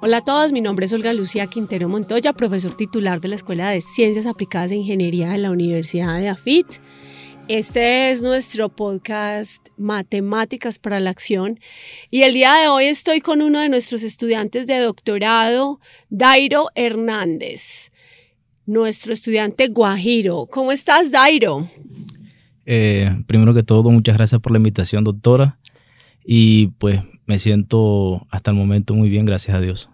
Hola a todos, mi nombre es Olga Lucía Quintero Montoya, profesor titular de la Escuela de Ciencias Aplicadas e Ingeniería de la Universidad de AFIT. Este es nuestro podcast Matemáticas para la Acción y el día de hoy estoy con uno de nuestros estudiantes de doctorado, Dairo Hernández, nuestro estudiante Guajiro. ¿Cómo estás, Dairo? Eh, primero que todo, muchas gracias por la invitación, doctora. Y pues me siento hasta el momento muy bien, gracias a Dios.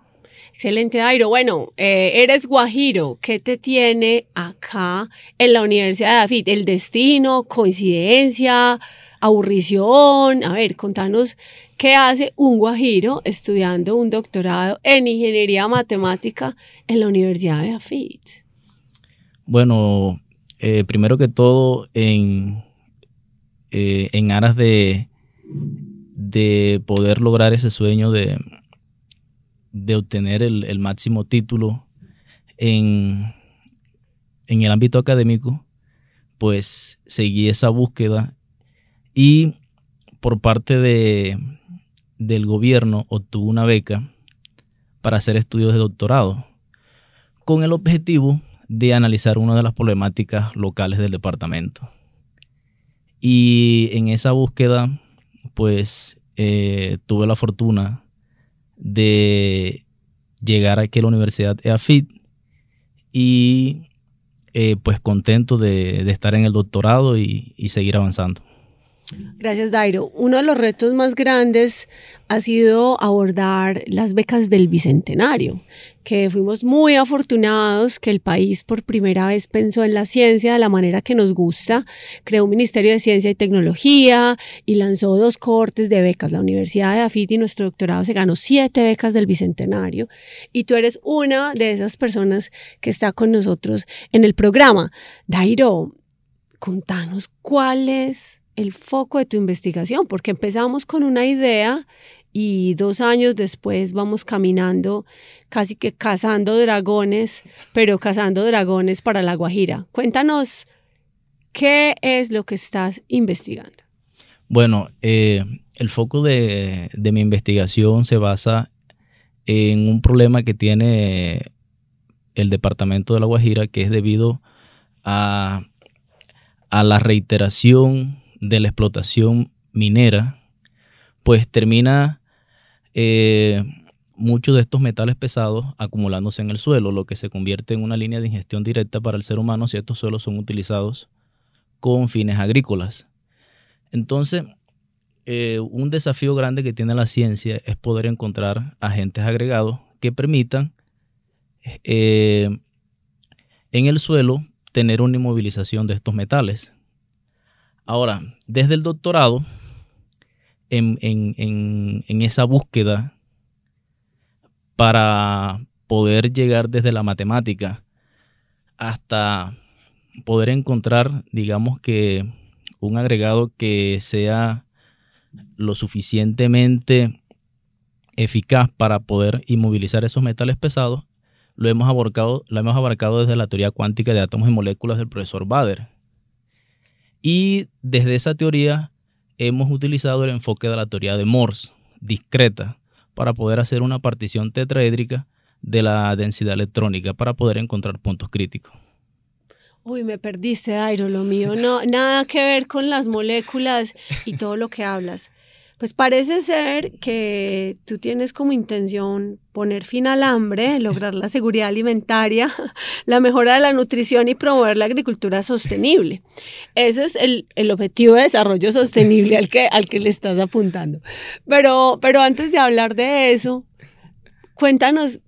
Excelente, Dairo. Bueno, eh, eres guajiro. ¿Qué te tiene acá en la Universidad de Afit? ¿El destino, coincidencia, aburrición? A ver, contanos qué hace un guajiro estudiando un doctorado en ingeniería matemática en la Universidad de Afit. Bueno, eh, primero que todo, en, eh, en aras de, de poder lograr ese sueño de de obtener el, máximo título en, en, el ámbito académico, pues seguí esa búsqueda y por parte de, del gobierno obtuve una beca para hacer estudios de doctorado con el objetivo de analizar una de las problemáticas locales del departamento. Y en esa búsqueda, pues eh, tuve la fortuna de llegar aquí a la Universidad EAFIT y eh, pues contento de, estar en el doctorado y seguir avanzando. Gracias, Dairo. Uno de los retos más grandes ha sido abordar las becas del Bicentenario, que fuimos muy afortunados que el país por primera vez pensó en la ciencia de la manera que nos gusta, creó un Ministerio de Ciencia y Tecnología y lanzó dos cortes de becas. La Universidad de Afit y nuestro doctorado se ganó siete becas del Bicentenario y tú eres una de esas personas que está con nosotros en el programa. Dairo, contanos cuál es el foco de tu investigación, porque empezamos con una idea y dos años después vamos caminando casi que cazando dragones, pero cazando dragones para la Guajira. Cuéntanos, ¿qué es lo que estás investigando? Bueno, eh, el foco de, mi investigación se basa en un problema que tiene el departamento de La Guajira, que es debido a, a la reiteración de la explotación minera, pues termina eh, muchos de estos metales pesados acumulándose en el suelo, lo que se convierte en una línea de ingestión directa para el ser humano si estos suelos son utilizados con fines agrícolas. Entonces, eh, un desafío grande que tiene la ciencia es poder encontrar agentes agregados que permitan eh, en el suelo tener una inmovilización de estos metales. Ahora, desde el doctorado, en, esa búsqueda para poder llegar desde la matemática hasta poder encontrar, digamos que, un agregado que sea lo suficientemente eficaz para poder inmovilizar esos metales pesados, lo hemos abarcado, lo hemos abarcado desde la teoría cuántica de átomos y moléculas del profesor Bader. Y desde esa teoría hemos utilizado el enfoque de la teoría de Morse, discreta, para poder hacer una partición tetraédrica de la densidad electrónica para poder encontrar puntos críticos. Uy, me perdiste, Airo, lo mío. No, nada que ver con las moléculas y todo lo que hablas. Pues parece ser que tú tienes como intención poner fin al hambre, lograr la seguridad alimentaria, la mejora de la nutrición y promover la agricultura sostenible. Ese es el, objetivo de desarrollo sostenible al que, al que le estás apuntando. Pero, pero antes de hablar de eso, cuéntanos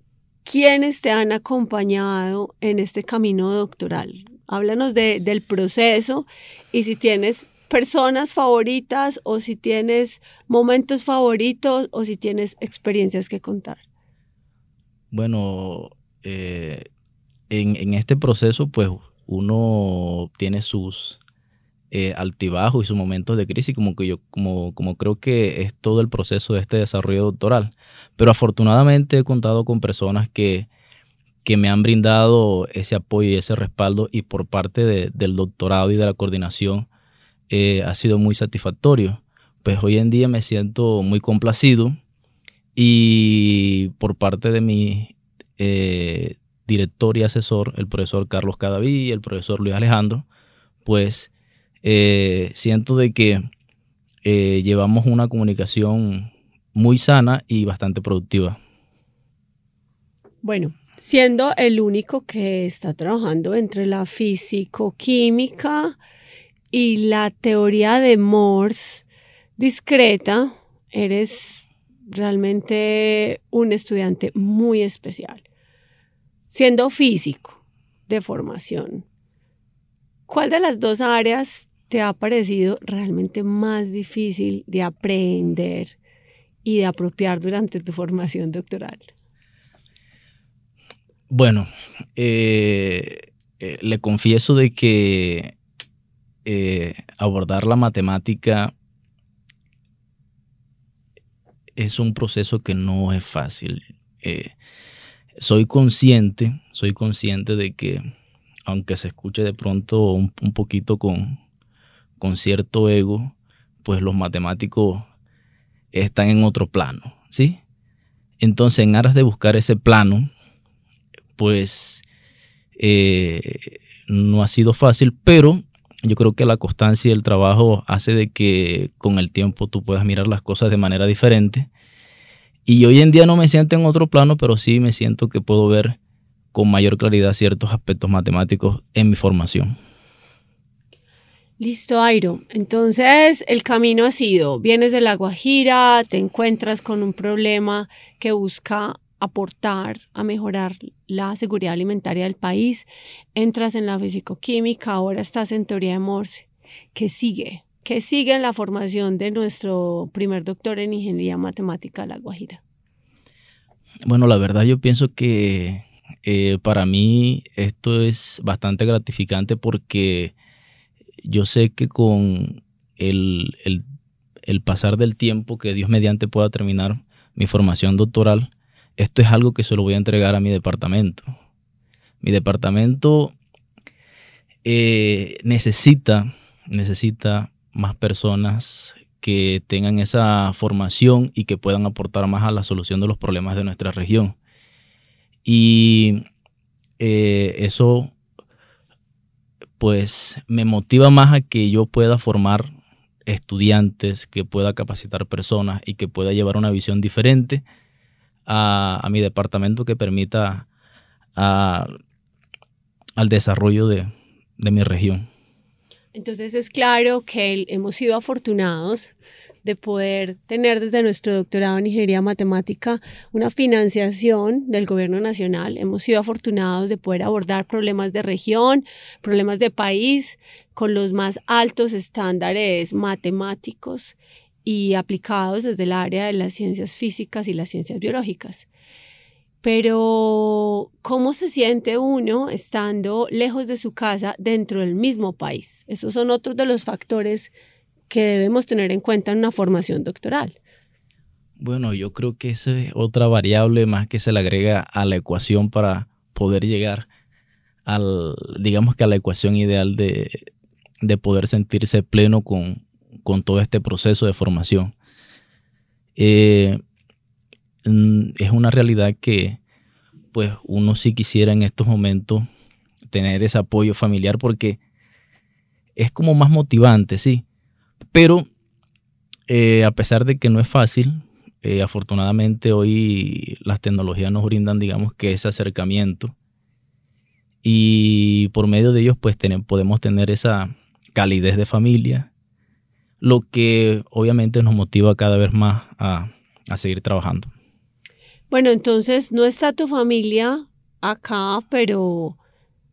quiénes te han acompañado en este camino doctoral. Háblanos del proceso y si tienes personas favoritas o si tienes momentos favoritos o si tienes experiencias que contar. Bueno, eh, en, este proceso pues uno tiene sus eh, altibajos y sus momentos de crisis, como que yo, como, como creo que es todo el proceso de este desarrollo doctoral. Pero afortunadamente he contado con personas que, que me han brindado ese apoyo y ese respaldo y por parte del doctorado y de la coordinación eh, ha sido muy satisfactorio. Pues hoy en día me siento muy complacido Y por parte de mi eh, director y asesor, el profesor Carlos Cadaví y el profesor Luis Alejandro, pues eh, siento de que llevamos una comunicación muy sana y bastante productiva. Bueno, siendo el único que está trabajando entre la físico-química y la teoría de Morse discreta, eres realmente un estudiante muy especial. Siendo físico de formación, ¿cuál de las dos áreas te ha parecido realmente más difícil de aprender y de apropiar durante tu formación doctoral? Bueno, eh, eh, le confieso de que eh, abordar la matemática es un proceso que no es fácil. soy consciente, soy consciente de que, aunque se escuche de pronto un, poquito con, con cierto ego, pues los matemáticos están en otro plano, ¿sí? Entonces, en aras de buscar ese plano, pues eh, no ha sido fácil, pero yo creo que la constancia y el trabajo hace de que con el tiempo tú puedas mirar las cosas de manera diferente. Y hoy en día no me siento en otro plano, pero sí me siento que puedo ver con mayor claridad ciertos aspectos matemáticos en mi formación. Listo, Airo. Entonces, el camino ha sido, vienes de La Guajira, te encuentras con un problema que busca aportar a mejorar la seguridad alimentaria del país, entras en la fisicoquímica, ahora estás en teoría de Morse. ¿Qué sigue? ¿Qué sigue en la formación de nuestro primer doctor en ingeniería matemática La Guajira? Bueno, la verdad yo pienso que eh, para mí esto es bastante gratificante porque yo sé que con el, el pasar del tiempo que Dios mediante pueda terminar mi formación doctoral, esto es algo que se lo voy a entregar a mi departamento. Mi departamento eh, necesita, necesita más personas que tengan esa formación y que puedan aportar más a la solución de los problemas de nuestra región. Y eh, eso pues me motiva más a que yo pueda formar estudiantes, que pueda capacitar personas y que pueda llevar una visión diferente a, mi departamento que permita al desarrollo de, mi región. Entonces es claro que hemos sido afortunados de poder tener desde nuestro doctorado en ingeniería matemática una financiación del gobierno nacional. Hemos sido afortunados de poder abordar problemas de región, problemas de país con los más altos estándares matemáticos y aplicados desde el área de las ciencias físicas y las ciencias biológicas. Pero, ¿cómo se siente uno estando lejos de su casa dentro del mismo país? Esos son otros de los factores que debemos tener en cuenta en una formación doctoral. Bueno, yo creo que esa es otra variable más que se le agrega a la ecuación para poder llegar al, digamos que a la ecuación ideal de, de poder sentirse pleno con, con todo este proceso de formación. Eh, es una realidad que pues uno sí quisiera en estos momentos tener ese apoyo familiar porque es como más motivante, sí. Pero eh, a pesar de que no es fácil, eh, afortunadamente hoy las tecnologías nos brindan, digamos, que ese acercamiento. Y por medio de ellos, pues podemos tener esa calidez de familia, lo que obviamente nos motiva cada vez más a, seguir trabajando. Bueno, entonces no está tu familia acá, pero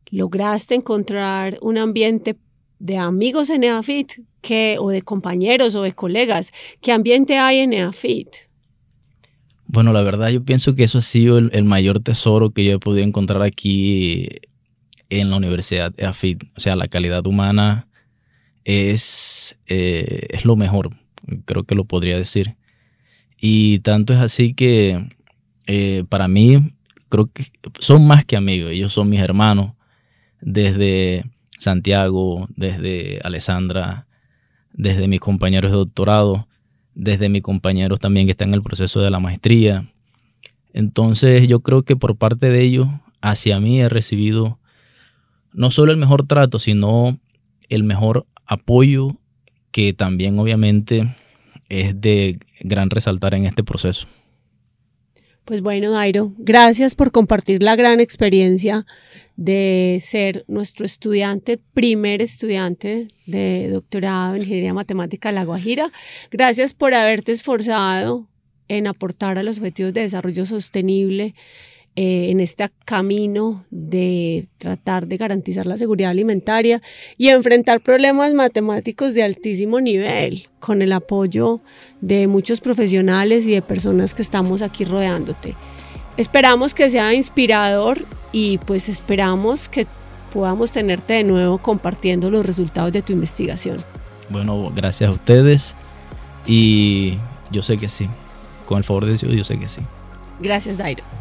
lograste encontrar un ambiente de amigos en EAFIT que, o de compañeros o de colegas. ¿Qué ambiente hay en EAFIT? Bueno, la verdad yo pienso que eso ha sido el, mayor tesoro que yo he podido encontrar aquí en la Universidad EAFIT. O sea, la calidad humana es, eh, es lo mejor, creo que lo podría decir. Y tanto es así que eh, para mí creo que son más que amigos, ellos son mis hermanos, desde Santiago, desde Alessandra, desde mis compañeros de doctorado, desde mis compañeros también que están en el proceso de la maestría. Entonces yo creo que por parte de ellos, hacia mí he recibido no solo el mejor trato, sino el mejor apoyo que también obviamente es de gran resaltar en este proceso. Pues bueno, Dairo, gracias por compartir la gran experiencia de ser nuestro estudiante, primer estudiante de doctorado en Ingeniería Matemática de La Guajira. Gracias por haberte esforzado en aportar a los objetivos de desarrollo sostenible eh, en este camino de tratar de garantizar la seguridad alimentaria y enfrentar problemas matemáticos de altísimo nivel con el apoyo de muchos profesionales y de personas que estamos aquí rodeándote. Esperamos que sea inspirador y pues esperamos que podamos tenerte de nuevo compartiendo los resultados de tu investigación. Bueno, gracias a ustedes y yo sé que sí. Con el favor de Dios, yo sé que sí. Gracias, Dairo.